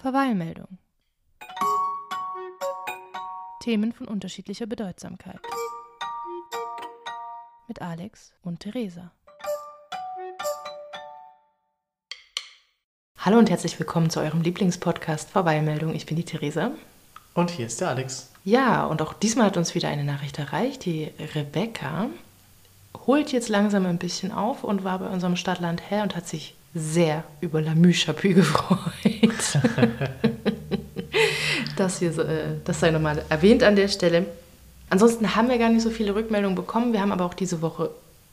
Verweilmeldung. Themen von unterschiedlicher Bedeutsamkeit. Mit Alex und Theresa. Hallo und herzlich willkommen zu eurem Lieblingspodcast Verweilmeldung. Ich bin die Theresa. Und hier ist der Alex. Ja, und auch diesmal hat uns wieder eine Nachricht erreicht. Die Rebecca holt jetzt langsam ein bisschen auf und war bei unserem Stadtland her und hat sich sehr über La Müchapü gefreut. Das, hier, äh, das sei nochmal erwähnt an der Stelle. Ansonsten haben wir gar nicht so viele Rückmeldungen bekommen. Wir haben aber auch diese Woche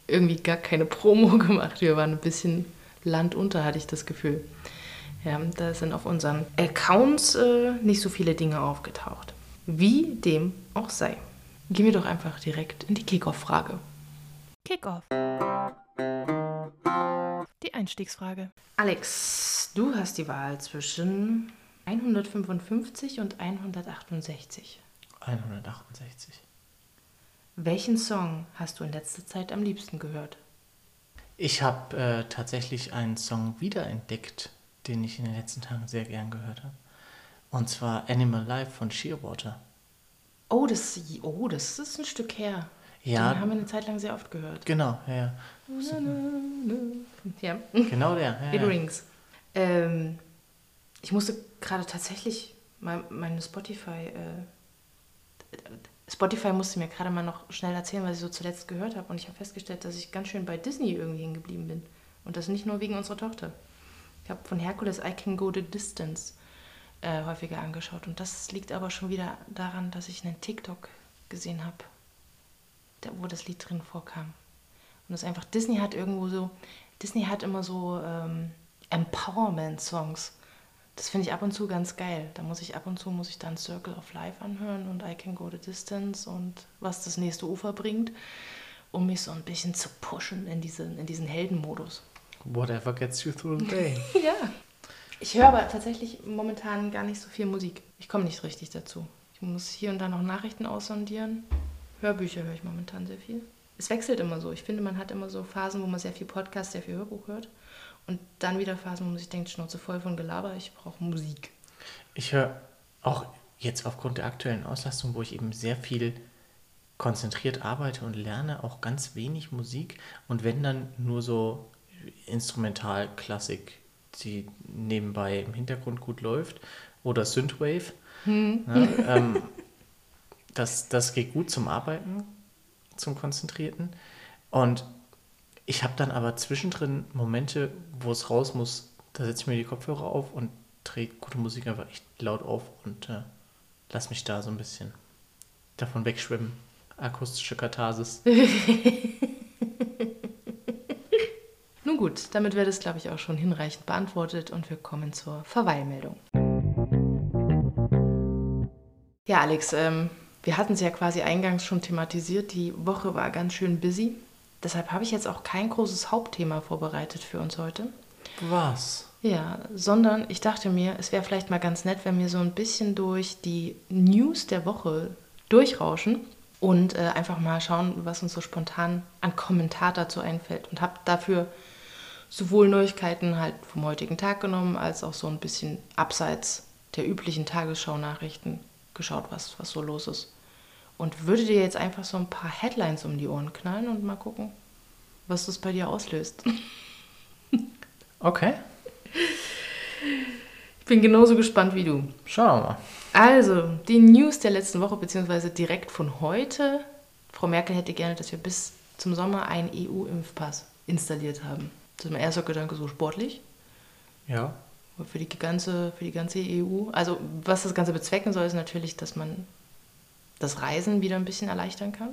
irgendwie gar keine Promo gemacht. Wir waren ein bisschen landunter, hatte ich das Gefühl. Ja, da sind auf unseren Accounts äh, nicht so viele Dinge aufgetaucht. Wie dem auch sei. Gehen wir doch einfach direkt in die Kickoff-Frage. Kickoff. Die Einstiegsfrage. Alex, du hast die Wahl zwischen 155 und 168. 168. Welchen Song hast du in letzter Zeit am liebsten gehört? Ich habe äh, tatsächlich einen Song wiederentdeckt, den ich in den letzten Tagen sehr gern gehört habe. Und zwar Animal Life von Shearwater. Oh das, oh, das ist ein Stück her. Ja. Den haben wir eine Zeit lang sehr oft gehört. Genau, ja. ja. Ja. Genau der. Ja, It ja. rings. Ähm, ich musste gerade tatsächlich mein, meine Spotify. Äh, Spotify musste mir gerade mal noch schnell erzählen, was ich so zuletzt gehört habe. Und ich habe festgestellt, dass ich ganz schön bei Disney irgendwie hängen geblieben bin. Und das nicht nur wegen unserer Tochter. Ich habe von Hercules I Can Go the Distance äh, häufiger angeschaut. Und das liegt aber schon wieder daran, dass ich einen TikTok gesehen habe, wo das Lied drin vorkam. Und das einfach, Disney hat irgendwo so, Disney hat immer so ähm, Empowerment-Songs. Das finde ich ab und zu ganz geil. Da muss ich ab und zu, muss ich dann Circle of Life anhören und I Can Go the Distance und was das nächste Ufer bringt, um mich so ein bisschen zu pushen in, diese, in diesen Heldenmodus. Whatever gets you through the day. Ja. Ich höre aber tatsächlich momentan gar nicht so viel Musik. Ich komme nicht richtig dazu. Ich muss hier und da noch Nachrichten aussondieren. Hörbücher höre ich momentan sehr viel. Es wechselt immer so. Ich finde, man hat immer so Phasen, wo man sehr viel Podcast, sehr viel Hörbuch hört. Und dann wieder Phasen, wo man sich denkt, Schnauze voll von Gelaber, ich brauche Musik. Ich höre auch jetzt aufgrund der aktuellen Auslastung, wo ich eben sehr viel konzentriert arbeite und lerne, auch ganz wenig Musik. Und wenn dann nur so Instrumentalklassik, die nebenbei im Hintergrund gut läuft, oder Synthwave. Ne, ähm, das, das geht gut zum Arbeiten, zum Konzentrierten. Und ich habe dann aber zwischendrin Momente, wo es raus muss, da setze ich mir die Kopfhörer auf und drehe gute Musik einfach echt laut auf und äh, lass mich da so ein bisschen davon wegschwimmen. Akustische Katharsis. Nun gut, damit wird es, glaube ich, auch schon hinreichend beantwortet und wir kommen zur Verweilmeldung. Ja, Alex, ähm, wir hatten es ja quasi eingangs schon thematisiert. Die Woche war ganz schön busy. Deshalb habe ich jetzt auch kein großes Hauptthema vorbereitet für uns heute. Was? Ja, sondern ich dachte mir, es wäre vielleicht mal ganz nett, wenn wir so ein bisschen durch die News der Woche durchrauschen und äh, einfach mal schauen, was uns so spontan an Kommentar dazu einfällt. Und habe dafür sowohl Neuigkeiten halt vom heutigen Tag genommen, als auch so ein bisschen abseits der üblichen Tagesschau-Nachrichten geschaut, was, was so los ist. Und würde dir jetzt einfach so ein paar Headlines um die Ohren knallen und mal gucken, was das bei dir auslöst. Okay, Ich bin genauso gespannt wie du. schauen wir mal. Also, die News der letzten Woche, beziehungsweise direkt von heute. Frau Merkel hätte gerne, dass wir bis zum Sommer einen EU-Impfpass installiert haben. Das ist mein erster Gedanke, so sportlich. Ja, Für die, ganze, für die ganze EU. Also, was das Ganze bezwecken soll, ist natürlich, dass man das Reisen wieder ein bisschen erleichtern kann.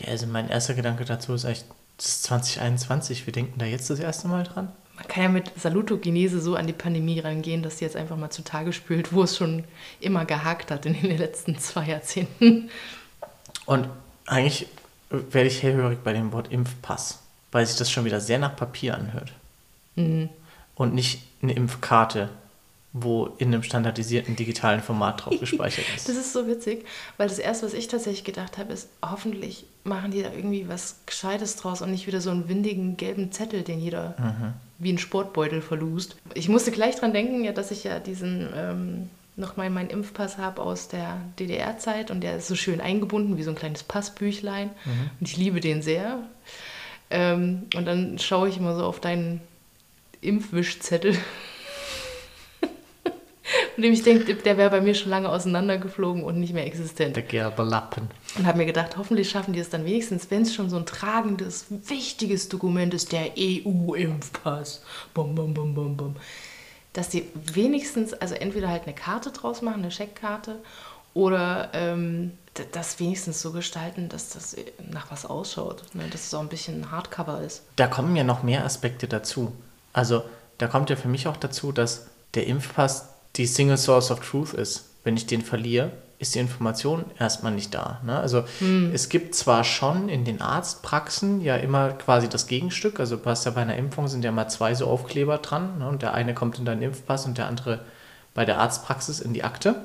Ja, also mein erster Gedanke dazu ist echt, es ist 2021, wir denken da jetzt das erste Mal dran. Man kann ja mit Salutogenese so an die Pandemie rangehen, dass die jetzt einfach mal zutage spült, wo es schon immer gehakt hat in den letzten zwei Jahrzehnten. Und eigentlich werde ich hellhörig bei dem Wort Impfpass, weil sich das schon wieder sehr nach Papier anhört. Und nicht eine Impfkarte, wo in einem standardisierten digitalen Format drauf gespeichert ist. Das ist so witzig, weil das erste, was ich tatsächlich gedacht habe, ist, hoffentlich machen die da irgendwie was Gescheites draus und nicht wieder so einen windigen gelben Zettel, den jeder wie ein Sportbeutel verlust. Ich musste gleich dran denken, ja, dass ich ja diesen ähm, nochmal meinen Impfpass habe aus der DDR-Zeit und der ist so schön eingebunden wie so ein kleines Passbüchlein mhm. und ich liebe den sehr. Ähm, und dann schaue ich immer so auf deinen Impfwischzettel von dem ich denke, der wäre bei mir schon lange auseinandergeflogen und nicht mehr existent. Der gelbe Lappen. Und habe mir gedacht, hoffentlich schaffen die es dann wenigstens, wenn es schon so ein tragendes, wichtiges Dokument ist, der EU-Impfpass. Bum, bum, bum, bum, bum. Dass die wenigstens, also entweder halt eine Karte draus machen, eine Scheckkarte, oder ähm, das wenigstens so gestalten, dass das nach was ausschaut. Ne? Dass es auch ein bisschen Hardcover ist. Da kommen ja noch mehr Aspekte dazu. Also da kommt ja für mich auch dazu, dass der Impfpass die Single Source of Truth ist. Wenn ich den verliere, ist die Information erstmal nicht da. Ne? Also hm. es gibt zwar schon in den Arztpraxen ja immer quasi das Gegenstück, also du hast ja bei einer Impfung sind ja mal zwei so Aufkleber dran ne? und der eine kommt in deinen Impfpass und der andere bei der Arztpraxis in die Akte.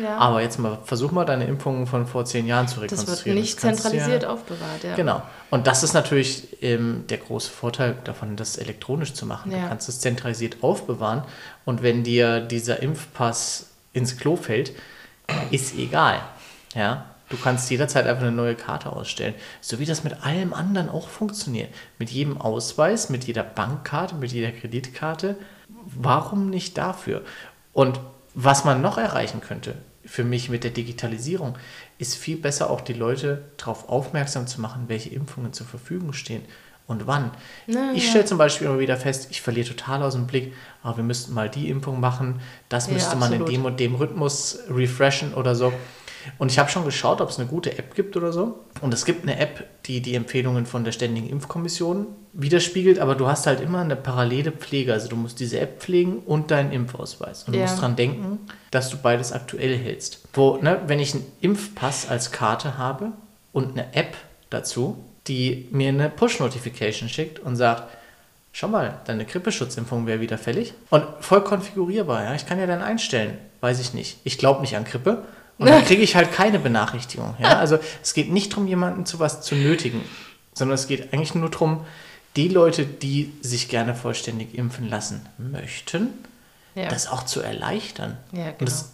Ja. Aber jetzt mal, versuch mal deine Impfungen von vor zehn Jahren zu rekonstruieren. Das wird nicht das zentralisiert ja, aufbewahrt, ja. Genau. Und das ist natürlich ähm, der große Vorteil davon, das elektronisch zu machen. Ja. Du kannst es zentralisiert aufbewahren und wenn dir dieser Impfpass ins Klo fällt, ist egal. Ja. Du kannst jederzeit einfach eine neue Karte ausstellen. So wie das mit allem anderen auch funktioniert. Mit jedem Ausweis, mit jeder Bankkarte, mit jeder Kreditkarte. Warum nicht dafür? Und was man noch erreichen könnte, für mich mit der Digitalisierung, ist viel besser auch die Leute darauf aufmerksam zu machen, welche Impfungen zur Verfügung stehen und wann. Na, ich stelle zum Beispiel immer wieder fest, ich verliere total aus dem Blick, aber wir müssten mal die Impfung machen, das ja, müsste man in dem und dem Rhythmus refreshen oder so. Und ich habe schon geschaut, ob es eine gute App gibt oder so. Und es gibt eine App, die die Empfehlungen von der Ständigen Impfkommission widerspiegelt, aber du hast halt immer eine parallele Pflege. Also du musst diese App pflegen und deinen Impfausweis. Und du ja. musst dran denken, dass du beides aktuell hältst. Wo, ne, wenn ich einen Impfpass als Karte habe und eine App dazu, die mir eine Push-Notification schickt und sagt, schau mal, deine Grippeschutzimpfung wäre wieder fällig. Und voll konfigurierbar, ja. Ich kann ja dann einstellen, weiß ich nicht. Ich glaube nicht an Grippe und dann kriege ich halt keine Benachrichtigung. Ja? Also es geht nicht darum, jemanden zu was zu nötigen, sondern es geht eigentlich nur darum, die Leute, die sich gerne vollständig impfen lassen möchten, ja. das auch zu erleichtern. Ja, genau. Und das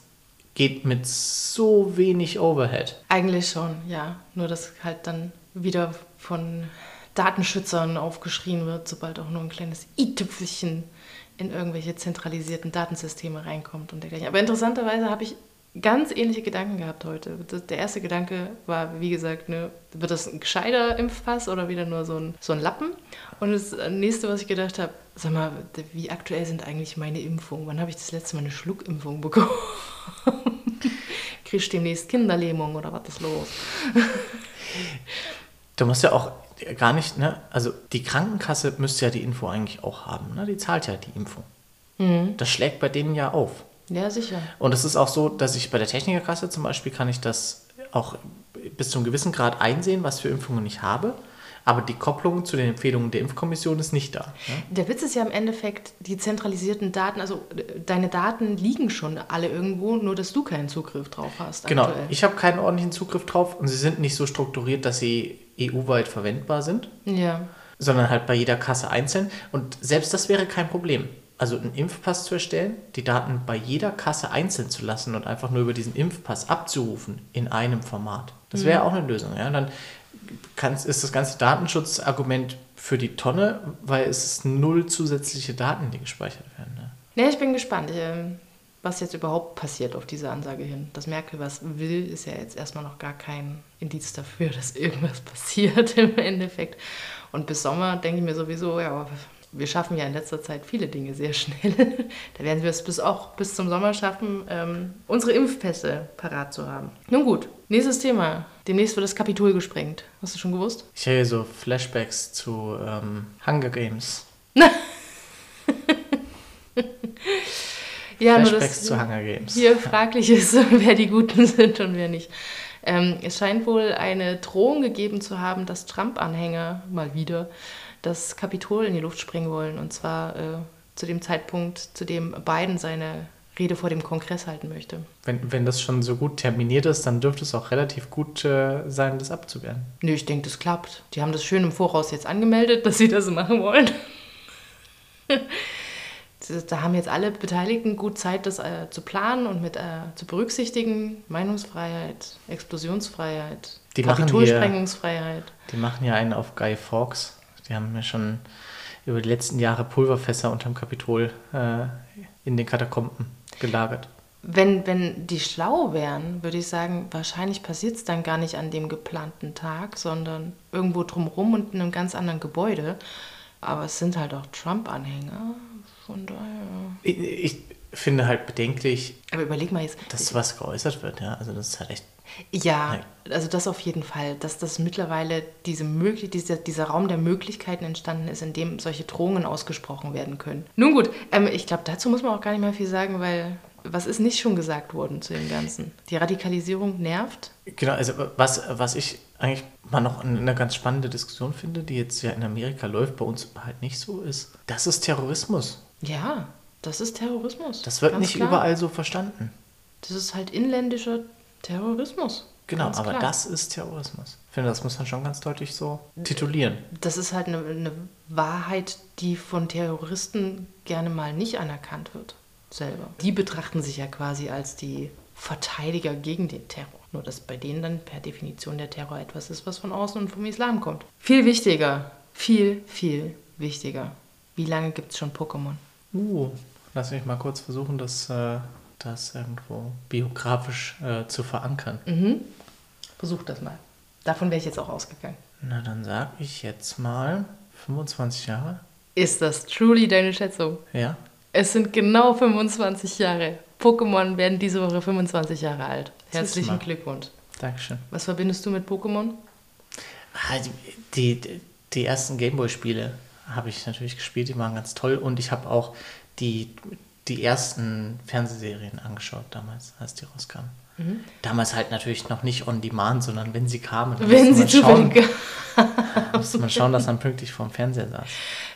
geht mit so wenig Overhead. Eigentlich schon, ja. Nur dass halt dann wieder von Datenschützern aufgeschrien wird, sobald auch nur ein kleines i-Tüpfelchen in irgendwelche zentralisierten Datensysteme reinkommt und dergleichen. Aber interessanterweise habe ich ganz ähnliche Gedanken gehabt heute. Der erste Gedanke war, wie gesagt, ne, wird das ein gescheiter Impfpass oder wieder nur so ein, so ein Lappen? Und das nächste, was ich gedacht habe, sag mal, wie aktuell sind eigentlich meine Impfungen? Wann habe ich das letzte Mal eine Schluckimpfung bekommen? Kriegst demnächst Kinderlähmung oder was ist los? Du musst ja auch gar nicht, ne? Also die Krankenkasse müsste ja die Info eigentlich auch haben, ne? Die zahlt ja die Impfung. Mhm. Das schlägt bei denen ja auf. Ja, sicher. Und es ist auch so, dass ich bei der Technikerkasse zum Beispiel kann ich das auch bis zu einem gewissen Grad einsehen, was für Impfungen ich habe. Aber die Kopplung zu den Empfehlungen der Impfkommission ist nicht da. Ne? Der Witz ist ja im Endeffekt, die zentralisierten Daten, also deine Daten liegen schon alle irgendwo, nur dass du keinen Zugriff drauf hast. Genau, aktuell. ich habe keinen ordentlichen Zugriff drauf und sie sind nicht so strukturiert, dass sie EU-weit verwendbar sind. Ja. Sondern halt bei jeder Kasse einzeln. Und selbst das wäre kein Problem also einen Impfpass zu erstellen, die Daten bei jeder Kasse einzeln zu lassen und einfach nur über diesen Impfpass abzurufen in einem Format. Das wäre mhm. auch eine Lösung. Ja? Dann ist das ganze Datenschutzargument für die Tonne, weil es null zusätzliche Daten, die gespeichert werden. Ne? Ja, ich bin gespannt, ähm, was jetzt überhaupt passiert auf diese Ansage hin. Das Merkel, was will, ist ja jetzt erstmal noch gar kein Indiz dafür, dass irgendwas passiert im Endeffekt. Und bis Sommer denke ich mir sowieso, ja, wir schaffen ja in letzter Zeit viele Dinge sehr schnell. da werden wir es bis auch bis zum Sommer schaffen, ähm, unsere Impfpässe parat zu haben. Nun gut, nächstes Thema. Demnächst wird das Kapitol gesprengt. Hast du schon gewusst? Ich habe hier so Flashbacks zu ähm, Hunger Games. ja, Flashbacks nur das zu Hunger Games. Hier fraglich ist, wer die Guten sind und wer nicht. Ähm, es scheint wohl eine Drohung gegeben zu haben, dass Trump-Anhänger mal wieder das Kapitol in die Luft springen wollen. Und zwar äh, zu dem Zeitpunkt, zu dem Biden seine Rede vor dem Kongress halten möchte. Wenn, wenn das schon so gut terminiert ist, dann dürfte es auch relativ gut äh, sein, das abzuwehren. Nö, ich denke, das klappt. Die haben das schön im Voraus jetzt angemeldet, dass sie das machen wollen. da haben jetzt alle Beteiligten gut Zeit, das äh, zu planen und mit äh, zu berücksichtigen. Meinungsfreiheit, Explosionsfreiheit, Die Kapitolsprengungsfreiheit. Die machen ja einen auf Guy Fawkes. Die haben ja schon über die letzten Jahre Pulverfässer unterm Kapitol äh, in den Katakomben gelagert. Wenn, wenn die schlau wären, würde ich sagen, wahrscheinlich passiert es dann gar nicht an dem geplanten Tag, sondern irgendwo drumherum und in einem ganz anderen Gebäude. Aber es sind halt auch Trump-Anhänger. Von daher. Ich, ich finde halt bedenklich, Aber überleg mal jetzt. dass sowas geäußert wird. Ja, also das ist halt echt. Ja, also das auf jeden Fall, dass das mittlerweile diese möglich, dieser, dieser Raum der Möglichkeiten entstanden ist, in dem solche Drohungen ausgesprochen werden können. Nun gut, ähm, ich glaube, dazu muss man auch gar nicht mehr viel sagen, weil was ist nicht schon gesagt worden zu dem Ganzen? Die Radikalisierung nervt. Genau, also was, was ich eigentlich mal noch eine ganz spannende Diskussion finde, die jetzt ja in Amerika läuft, bei uns halt nicht so ist, das ist Terrorismus. Ja, das ist Terrorismus. Das wird nicht klar. überall so verstanden. Das ist halt inländischer Terrorismus. Genau, aber klar. das ist Terrorismus. Ich finde, das muss man schon ganz deutlich so titulieren. Das ist halt eine, eine Wahrheit, die von Terroristen gerne mal nicht anerkannt wird. Selber. Die betrachten sich ja quasi als die Verteidiger gegen den Terror. Nur dass bei denen dann per Definition der Terror etwas ist, was von außen und vom Islam kommt. Viel wichtiger. Viel, viel wichtiger. Wie lange gibt es schon Pokémon? Uh, lass mich mal kurz versuchen, das, äh, das irgendwo biografisch äh, zu verankern. Mhm. Versuch das mal. Davon wäre ich jetzt auch ausgegangen. Na, dann sag ich jetzt mal 25 Jahre. Ist das truly deine Schätzung? Ja. Es sind genau 25 Jahre. Pokémon werden diese Woche 25 Jahre alt. Herzlichen. Glückwunsch. Dankeschön. Was verbindest du mit Pokémon? Ah, Die, die, die ersten Gameboy-Spiele habe ich natürlich gespielt, die waren ganz toll. Und ich habe auch die, die ersten Fernsehserien angeschaut damals, als die rauskamen. Damals halt natürlich noch nicht on demand, sondern wenn sie kamen, dann Wenn sie man schauen, zufällig. musste man schauen, dass man pünktlich vorm Fernseher saß.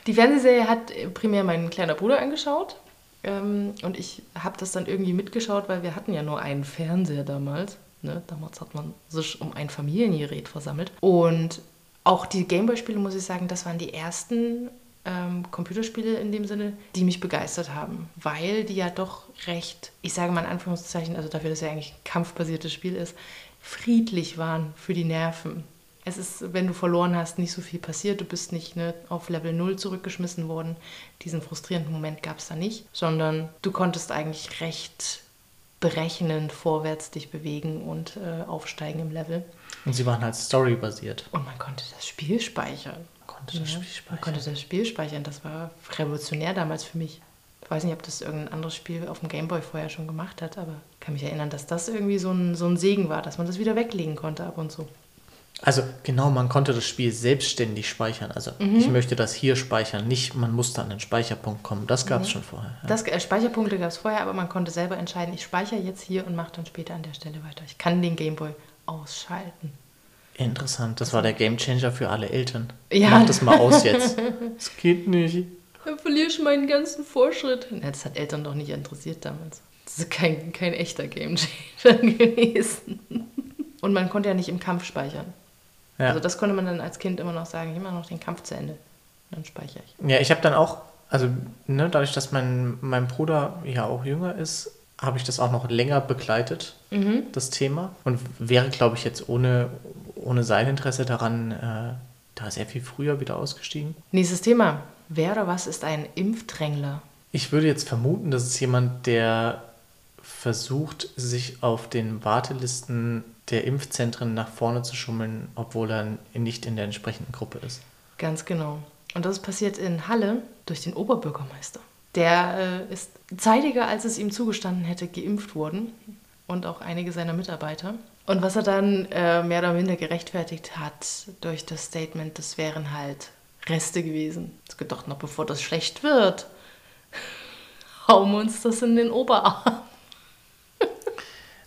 Die Fernsehserie hat primär mein kleiner Bruder angeschaut. Ähm, und ich habe das dann irgendwie mitgeschaut, weil wir hatten ja nur einen Fernseher damals. Ne? Damals hat man sich um ein Familiengerät versammelt. Und auch die Gameboy-Spiele, muss ich sagen, das waren die ersten ähm, Computerspiele in dem Sinne, die mich begeistert haben. Weil die ja doch recht, ich sage mal in Anführungszeichen, also dafür, dass es ja eigentlich ein kampfbasiertes Spiel ist, friedlich waren für die Nerven. Es ist, wenn du verloren hast, nicht so viel passiert. Du bist nicht ne, auf Level 0 zurückgeschmissen worden. Diesen frustrierenden Moment gab es da nicht, sondern du konntest eigentlich recht berechnend vorwärts dich bewegen und äh, aufsteigen im Level. Und sie waren halt storybasiert. Und man konnte das Spiel speichern. Man konnte das Ja, Spiel Man speichern. konnte das Spiel speichern. Das war revolutionär damals für mich. Ich weiß nicht, ob das irgendein anderes Spiel auf dem Gameboy vorher schon gemacht hat, aber ich kann mich erinnern, dass das irgendwie so ein, so ein Segen war, dass man das wieder weglegen konnte ab und zu. Also genau, man konnte das Spiel selbstständig speichern. Also Mhm. ich möchte das hier speichern, nicht man musste an den Speicherpunkt kommen. Das gab es Mhm. schon vorher. Ja. Das, äh, Speicherpunkte gab es vorher, aber man konnte selber entscheiden, ich speichere jetzt hier und mache dann später an der Stelle weiter. Ich kann den Gameboy ausschalten. Interessant, das war der Gamechanger für alle Eltern. Ja. Mach das mal aus jetzt. Es geht nicht. Dann verliere ich meinen ganzen Fortschritt. Ja, das hat Eltern doch nicht interessiert damals. Das ist kein, kein echter Gamechanger gewesen. Und man konnte ja nicht im Kampf speichern. Ja. Also das konnte man dann als Kind immer noch sagen, ich mache noch den Kampf zu Ende. Dann speichere ich. Ja, ich habe dann auch, also ne, dadurch, dass mein, mein Bruder ja auch jünger ist, habe ich das auch noch länger begleitet, Mhm. das Thema. Und wäre, glaube ich, jetzt ohne, ohne sein Interesse daran, äh, da sehr viel früher wieder ausgestiegen. Nächstes Thema. Wer oder was ist ein Impfdrängler? Ich würde jetzt vermuten, dass es jemand, der versucht, sich auf den Wartelisten der Impfzentren nach vorne zu schummeln, obwohl er nicht in der entsprechenden Gruppe ist. Ganz genau. Und das passiert in Halle durch den Oberbürgermeister. Der äh, ist zeitiger, als es ihm zugestanden hätte, geimpft worden. Und auch einige seiner Mitarbeiter. Und was er dann äh, mehr oder minder gerechtfertigt hat durch das Statement, das wären halt Reste gewesen. Ich gedacht, noch bevor das schlecht wird, hauen wir uns das in den Oberarm.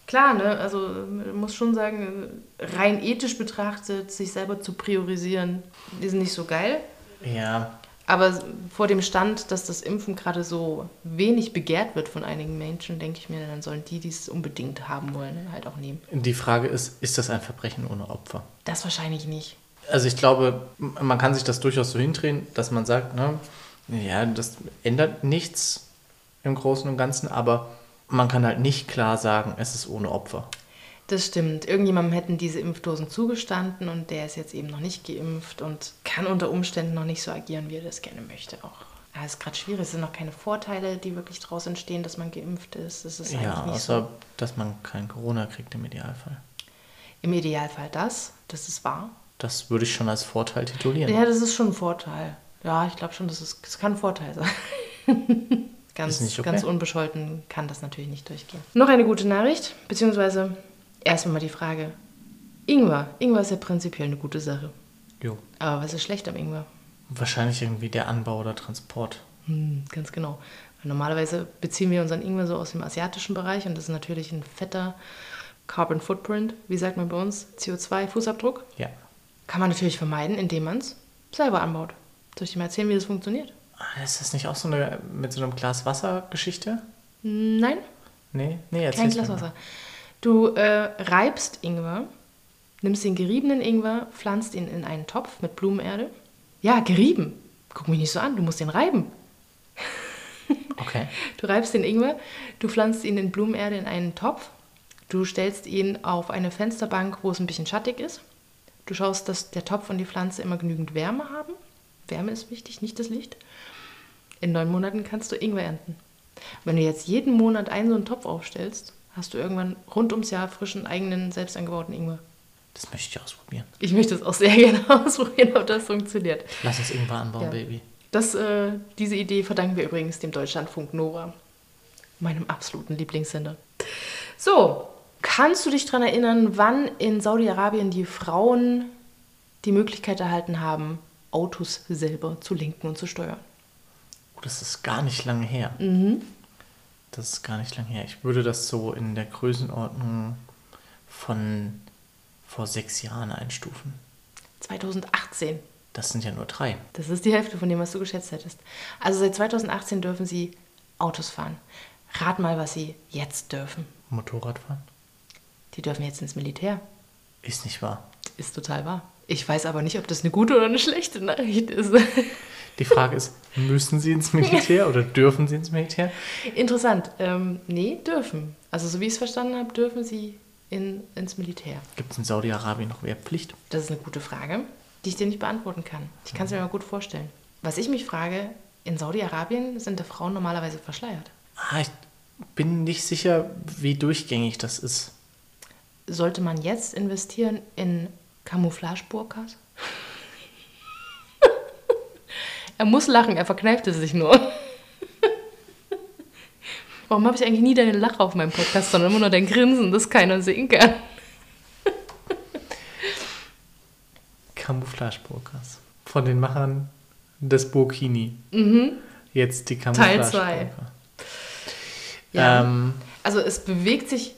Klar, ne? Also man muss schon sagen, rein ethisch betrachtet, sich selber zu priorisieren, ist nicht so geil. Ja, Aber vor dem Stand, dass das Impfen gerade so wenig begehrt wird von einigen Menschen, denke ich mir, dann sollen die, die es unbedingt haben wollen, halt auch nehmen. die Frage ist, ist das ein Verbrechen ohne Opfer? Das wahrscheinlich nicht. Also ich glaube, man kann sich das durchaus so hindrehen, dass man sagt, ne, Ja, das ändert nichts im Großen und Ganzen, aber man kann halt nicht klar sagen, es ist ohne Opfer. Das stimmt. Irgendjemandem hätten diese Impfdosen zugestanden und der ist jetzt eben noch nicht geimpft und kann unter Umständen noch nicht so agieren, wie er das gerne möchte auch. Es ist gerade schwierig. Es sind noch keine Vorteile, die wirklich daraus entstehen, dass man geimpft ist. Das ist Ja, außer so. dass man kein Corona kriegt im Idealfall. Im Idealfall das, das ist wahr. Das würde ich schon als Vorteil titulieren. Ja, das ist schon ein Vorteil. Ja, ich glaube schon, das, ist, das kann ein Vorteil sein. ganz, okay? ganz unbescholten kann das natürlich nicht durchgehen. Noch eine gute Nachricht, beziehungsweise erstmal mal die Frage. Ingwer. Ingwer ist ja prinzipiell eine gute Sache. Jo. Aber was ist schlecht am Ingwer? Wahrscheinlich irgendwie der Anbau oder Transport. Hm, ganz genau. Weil normalerweise beziehen wir unseren Ingwer so aus dem asiatischen Bereich und das ist natürlich ein fetter Carbon Footprint, wie sagt man bei uns, CO2-Fußabdruck. Ja. Kann man natürlich vermeiden, indem man es selber anbaut. Soll ich dir mal erzählen, wie das funktioniert? Ah, Ist das nicht auch so eine mit so einem Glas Wasser Geschichte? Nein, Nee, nee, kein erzähl's Glas mir mal. Du äh, reibst Ingwer, nimmst den geriebenen Ingwer, pflanzt ihn in einen Topf mit Blumenerde. Ja, gerieben. Guck mich nicht so an, du musst den reiben. Okay. Du reibst den Ingwer, du pflanzt ihn in Blumenerde in einen Topf, du stellst ihn auf eine Fensterbank, wo es ein bisschen schattig ist. Du schaust, dass der Topf und die Pflanze immer genügend Wärme haben. Wärme ist wichtig, nicht das Licht. In neun Monaten kannst du Ingwer ernten. Wenn du jetzt jeden Monat einen so einen Topf aufstellst, hast du irgendwann rund ums Jahr frischen, eigenen, selbst angebauten Ingwer. Das möchte ich ausprobieren. Ich möchte es auch sehr gerne ausprobieren, ob das funktioniert. Lass uns irgendwann anbauen, Ja. Baby. Das, äh, diese Idee verdanken wir übrigens dem Deutschlandfunk Nova, meinem absoluten Lieblingssender. So, kannst du dich daran erinnern, wann in Saudi-Arabien die Frauen die Möglichkeit erhalten haben, Autos selber zu lenken und zu steuern? Oh, das ist gar nicht lange her. Mhm. Das ist gar nicht lange her. Ich würde das so in der Größenordnung von vor sechs Jahren einstufen. 2018. Das sind ja nur drei. Das ist die Hälfte von dem, was du geschätzt hättest. Also seit 2018 dürfen sie Autos fahren. Rat mal, was sie jetzt dürfen. Motorradfahren? Die dürfen jetzt ins Militär. Ist nicht wahr. Ist total wahr. Ich weiß aber nicht, ob das eine gute oder eine schlechte Nachricht ist. Die Frage ist, müssen sie ins Militär oder dürfen sie ins Militär? Interessant. Ähm, nee, dürfen. Also so wie ich es verstanden habe, dürfen sie in, ins Militär. Gibt es in Saudi-Arabien noch Wehrpflicht? Das ist eine gute Frage, die ich dir nicht beantworten kann. Ich kann es mir aber gut vorstellen. Was ich mich frage, in Saudi-Arabien sind die Frauen normalerweise verschleiert. Ah, ich bin nicht sicher, wie durchgängig das ist. Sollte man jetzt investieren in Camouflage-Burkas? Er muss lachen, er verkneift es sich nur. Warum habe ich eigentlich nie deine Lache auf meinem Podcast, sondern immer nur dein Grinsen, das keiner sehen kann? Camouflage-Burkas. Von den Machern des Burkini. Jetzt die Mhm. Teil Camouflage. zwei. Ja. Ähm, Also es bewegt sich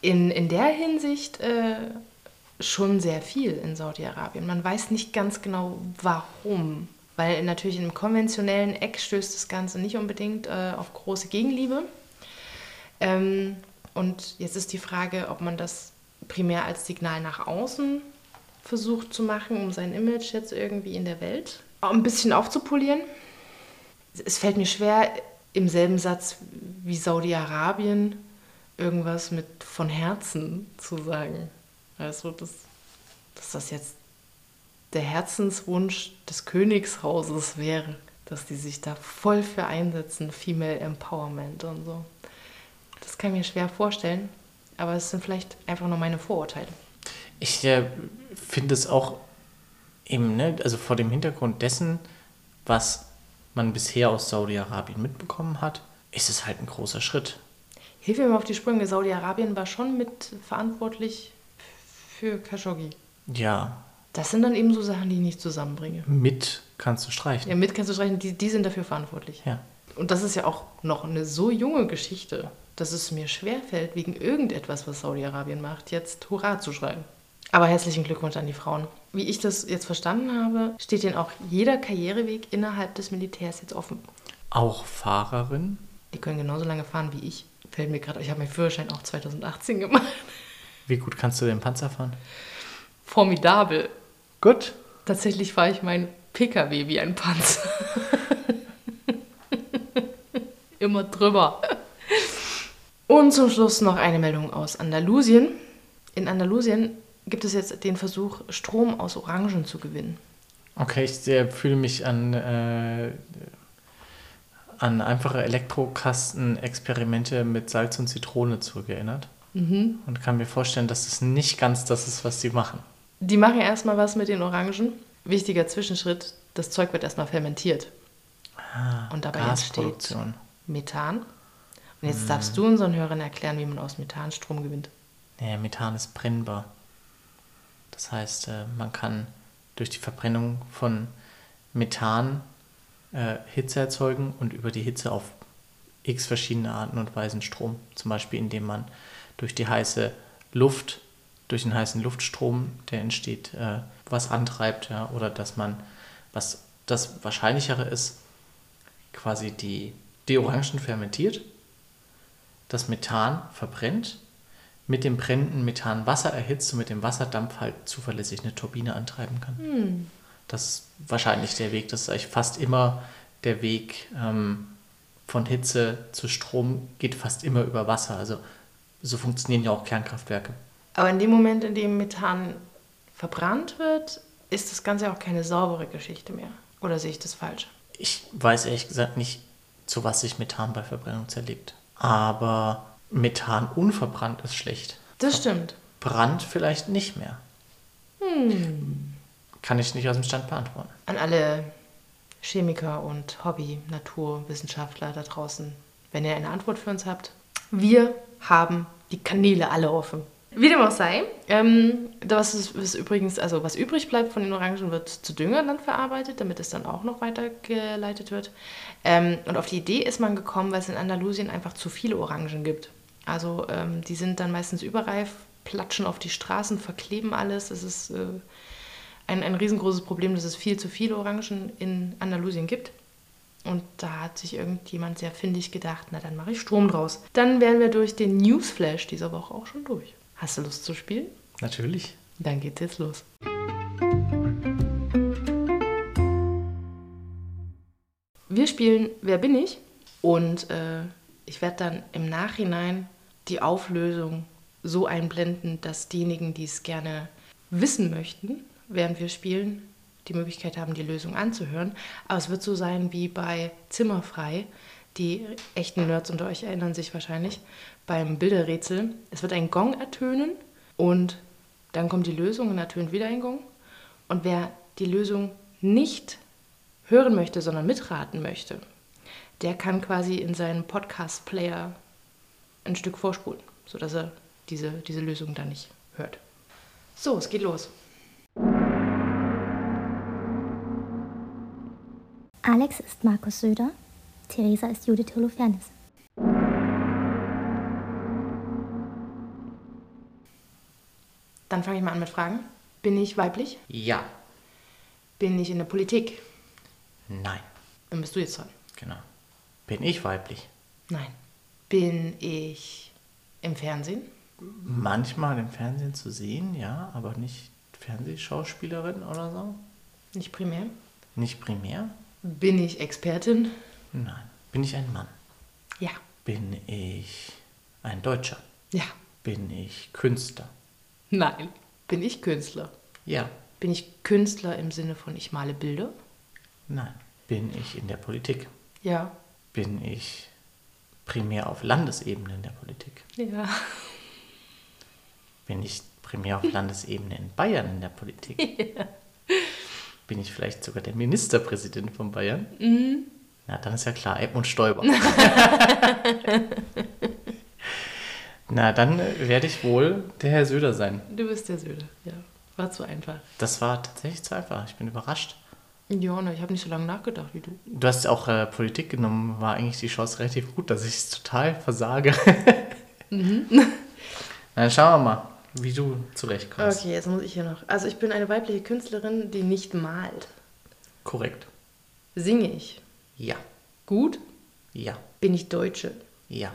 in, in der Hinsicht äh, schon sehr viel in Saudi-Arabien. Man weiß nicht ganz genau, warum. Weil natürlich im konventionellen Eck stößt das Ganze nicht unbedingt äh, auf große Gegenliebe. Ähm, und jetzt ist die Frage, ob man das primär als Signal nach außen versucht zu machen, um sein Image jetzt irgendwie in der Welt ein bisschen aufzupolieren. Es fällt mir schwer, im selben Satz wie Saudi-Arabien irgendwas mit von Herzen zu sagen. Also, dass, dass das jetzt der Herzenswunsch des Königshauses wäre, dass die sich da voll für einsetzen, Female Empowerment und so. Das kann ich mir schwer vorstellen, aber es sind vielleicht einfach nur meine Vorurteile. ich äh, finde es auch eben, ne, also vor dem Hintergrund dessen, was man bisher aus Saudi-Arabien mitbekommen hat, ist es halt ein großer Schritt. Hilf mir mal auf die Sprünge. Saudi-Arabien war schon mit verantwortlich für Khashoggi. Ja, Das sind dann eben so Sachen, die ich nicht zusammenbringe. mit kannst du streichen. Ja, mit kannst du streichen, die, die sind dafür verantwortlich. Ja. Und das ist ja auch noch eine so junge Geschichte, dass es mir schwerfällt, wegen irgendetwas, was Saudi-Arabien macht, jetzt Hurra zu schreiben. Aber herzlichen Glückwunsch an die Frauen. Wie ich das jetzt verstanden habe, steht ihnen auch jeder Karriereweg innerhalb des Militärs jetzt offen. Auch Fahrerin. Die können genauso lange fahren wie ich. Fällt mir gerade, ich habe meinen Führerschein auch 2018 gemacht. Wie gut kannst du den Panzer fahren? Formidabel. Gut. Tatsächlich fahre ich meinen PKW wie ein Panzer. Immer drüber. Und zum Schluss noch eine Meldung aus Andalusien. In Andalusien gibt es jetzt den Versuch, Strom aus Orangen zu gewinnen. Okay, ich sehr, fühle mich an, äh, an einfache Elektrokasten-Experimente mit Salz und Zitrone zurückerinnert. Mhm. Und kann mir vorstellen, dass das nicht ganz das ist, was sie machen. Die machen erstmal was mit den Orangen. Wichtiger Zwischenschritt, das Zeug wird erstmal fermentiert. Ah, Und dabei entsteht. Methan. Und jetzt darfst du unseren Hörern erklären, wie man aus Methan Strom gewinnt. Naja, Methan ist brennbar. Das heißt, äh, man kann durch die Verbrennung von Methan äh, Hitze erzeugen und über die Hitze auf x verschiedene Arten und Weisen Strom. Zum Beispiel indem man durch die heiße Luft, durch den heißen Luftstrom, der entsteht, äh, was antreibt, ja, oder dass man, was das Wahrscheinlichere ist, quasi die, die Orangen fermentiert, das Methan verbrennt, mit dem brennenden Methan Wasser erhitzt und mit dem Wasserdampf halt zuverlässig eine Turbine antreiben kann. Das ist wahrscheinlich der Weg. Das ist eigentlich fast immer der Weg ähm, von Hitze zu Strom, geht fast immer über Wasser. Also so funktionieren ja auch Kernkraftwerke. Aber in dem Moment, in dem Methan verbrannt wird, ist das Ganze auch keine saubere Geschichte mehr. Oder sehe ich das falsch? Ich weiß ehrlich gesagt nicht, zu was sich Methan bei Verbrennung zerlegt. Aber Methan unverbrannt ist schlecht. Das stimmt. Brand vielleicht nicht mehr. Kann ich nicht aus dem Stand beantworten. An alle Chemiker und Hobby-Naturwissenschaftler da draußen, wenn ihr eine Antwort für uns habt. Wir haben die Kanäle alle offen. Wie dem auch sei, ähm, das ist, was übrigens, also was übrig bleibt von den Orangen, wird zu Dünger dann verarbeitet, damit es dann auch noch weitergeleitet wird. Ähm, und auf die Idee ist man gekommen, weil es in Andalusien einfach zu viele Orangen gibt. Also ähm, die sind dann meistens überreif, platschen auf die Straßen, verkleben alles. Es ist äh, ein, ein riesengroßes Problem, dass es viel zu viele Orangen in Andalusien gibt. Und da hat sich irgendjemand sehr findig gedacht, na dann mache ich Strom draus. Dann wären wir durch den Newsflash dieser Woche auch schon durch. Hast du Lust zu spielen? Natürlich. Dann geht's jetzt los. Wir spielen Wer bin ich? Und äh, ich werde dann im Nachhinein die Auflösung so einblenden, dass diejenigen, die es gerne wissen möchten, während wir spielen, die Möglichkeit haben, die Lösung anzuhören. Aber es wird so sein wie bei Zimmerfrei. Die echten Nerds unter euch erinnern sich wahrscheinlich beim Bilderrätsel. Es wird ein Gong ertönen und dann kommt die Lösung und ertönt wieder ein Gong. Und wer die Lösung nicht hören möchte, sondern mitraten möchte, der kann quasi in seinen Podcast-Player ein Stück vorspulen, sodass er diese, diese Lösung dann nicht hört. So, es geht los. Alex ist Markus Söder, Theresa ist Judith Holofernes. Dann fange ich mal an mit Fragen. Bin ich weiblich? Ja. Bin ich in der Politik? Nein. Dann bist du jetzt dran. Genau. Bin ich weiblich? Nein. Bin ich im Fernsehen? Manchmal im Fernsehen zu sehen, ja, aber nicht Fernsehschauspielerin oder so. Nicht primär. Nicht primär? Bin ich Expertin? Nein. Bin ich ein Mann? Ja. Bin ich ein Deutscher? Ja. Bin ich Künstler? Nein. Bin ich Künstler? Ja. Bin ich Künstler im Sinne von ich male Bilder? Nein. Bin ich in der Politik? Ja. Bin ich primär auf Landesebene in der Politik? Ja. Bin ich primär auf Landesebene in Bayern in der Politik? Bin ich vielleicht sogar der Ministerpräsident von Bayern? Mhm. Na, dann ist ja klar, Edmund Stoiber. Na, dann äh, werde ich wohl der Herr Söder sein. Du bist der Söder. Ja. War zu einfach. Das war tatsächlich zu einfach. Ich bin überrascht. Ja, ne, ich habe nicht so lange nachgedacht wie du. Du hast auch äh, Politik genommen, war eigentlich die Chance relativ gut, dass ich es total versage. Dann schauen wir mal, wie du zurechtkommst. Okay, jetzt muss ich hier noch. Also ich bin eine weibliche Künstlerin, die nicht malt. Korrekt. Singe ich? Ja, Gut? ja, Bin ich Deutsche? ja.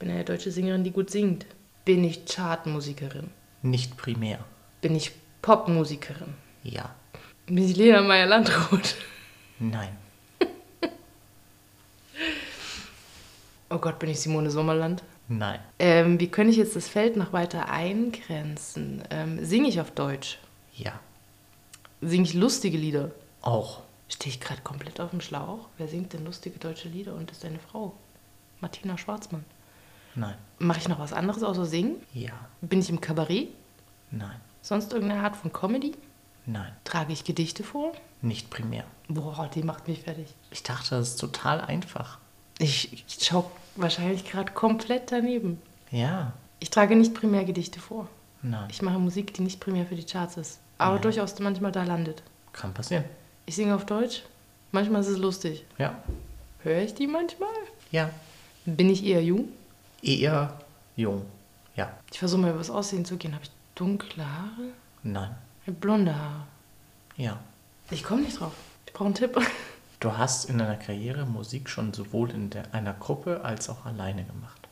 Ich bin eine deutsche Sängerin, die gut singt. Bin ich Chartmusikerin? Nicht primär. Bin ich Popmusikerin? Ja. Bin ich Lena Meyer-Landrut? Nein. Oh Gott, bin ich Simone Sommerland? Nein. Ähm, wie könnte ich jetzt das Feld noch weiter eingrenzen? Ähm, Singe ich auf Deutsch? Ja. Singe ich lustige Lieder? Auch. Stehe ich gerade komplett auf dem Schlauch? Wer singt denn lustige deutsche Lieder und ist deine Frau? Martina Schwarzmann. Nein. Mache ich noch was anderes außer singen? Ja. Bin ich im Kabarett? Nein. Sonst irgendeine Art von Comedy? Nein. Trage ich Gedichte vor? Nicht primär. Boah, die macht mich fertig. Ich dachte, das ist total einfach. Ich, ich schaue wahrscheinlich gerade komplett daneben. Ja. Ich trage nicht primär Gedichte vor. Nein. Ich mache Musik, die nicht primär für die Charts ist, aber Ja. durchaus manchmal da landet. Kann passieren. Ich singe auf Deutsch. Manchmal ist es lustig. Ja. Höre ich die manchmal? Ja. Bin ich eher jung? Eher jung. Ja. Ich versuche mal über das Aussehen zu gehen. Habe ich dunkle Haare? Nein. Blonde Haare. Ja. Ich komme nicht drauf. Ich brauche einen Tipp. Du hast in deiner Karriere Musik schon sowohl in der, einer Gruppe als auch alleine gemacht.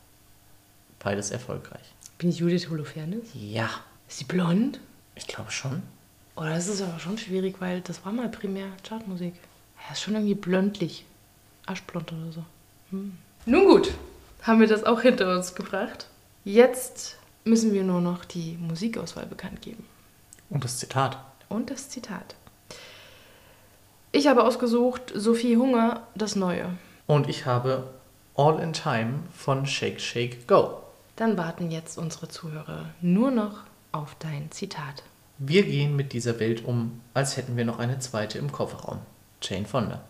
Beides erfolgreich. Bin ich Judith Holofernes? Ja. Ist sie blond? Ich glaube schon. Oh, das ist aber schon schwierig, weil das war mal primär Chartmusik. Ja, ist schon irgendwie blondlich. Aschblond oder so. Hm. Nun gut, haben wir das auch hinter uns gebracht. Jetzt müssen wir nur noch die Musikauswahl bekannt geben. Und das Zitat. Und das Zitat. Ich habe ausgesucht Sophie Hunger, das Neue. Und ich habe All in Time von Shake Shake Go. Dann warten jetzt unsere Zuhörer nur noch auf dein Zitat. Wir gehen mit dieser Welt um, als hätten wir noch eine zweite im Kofferraum. Jane Fonda.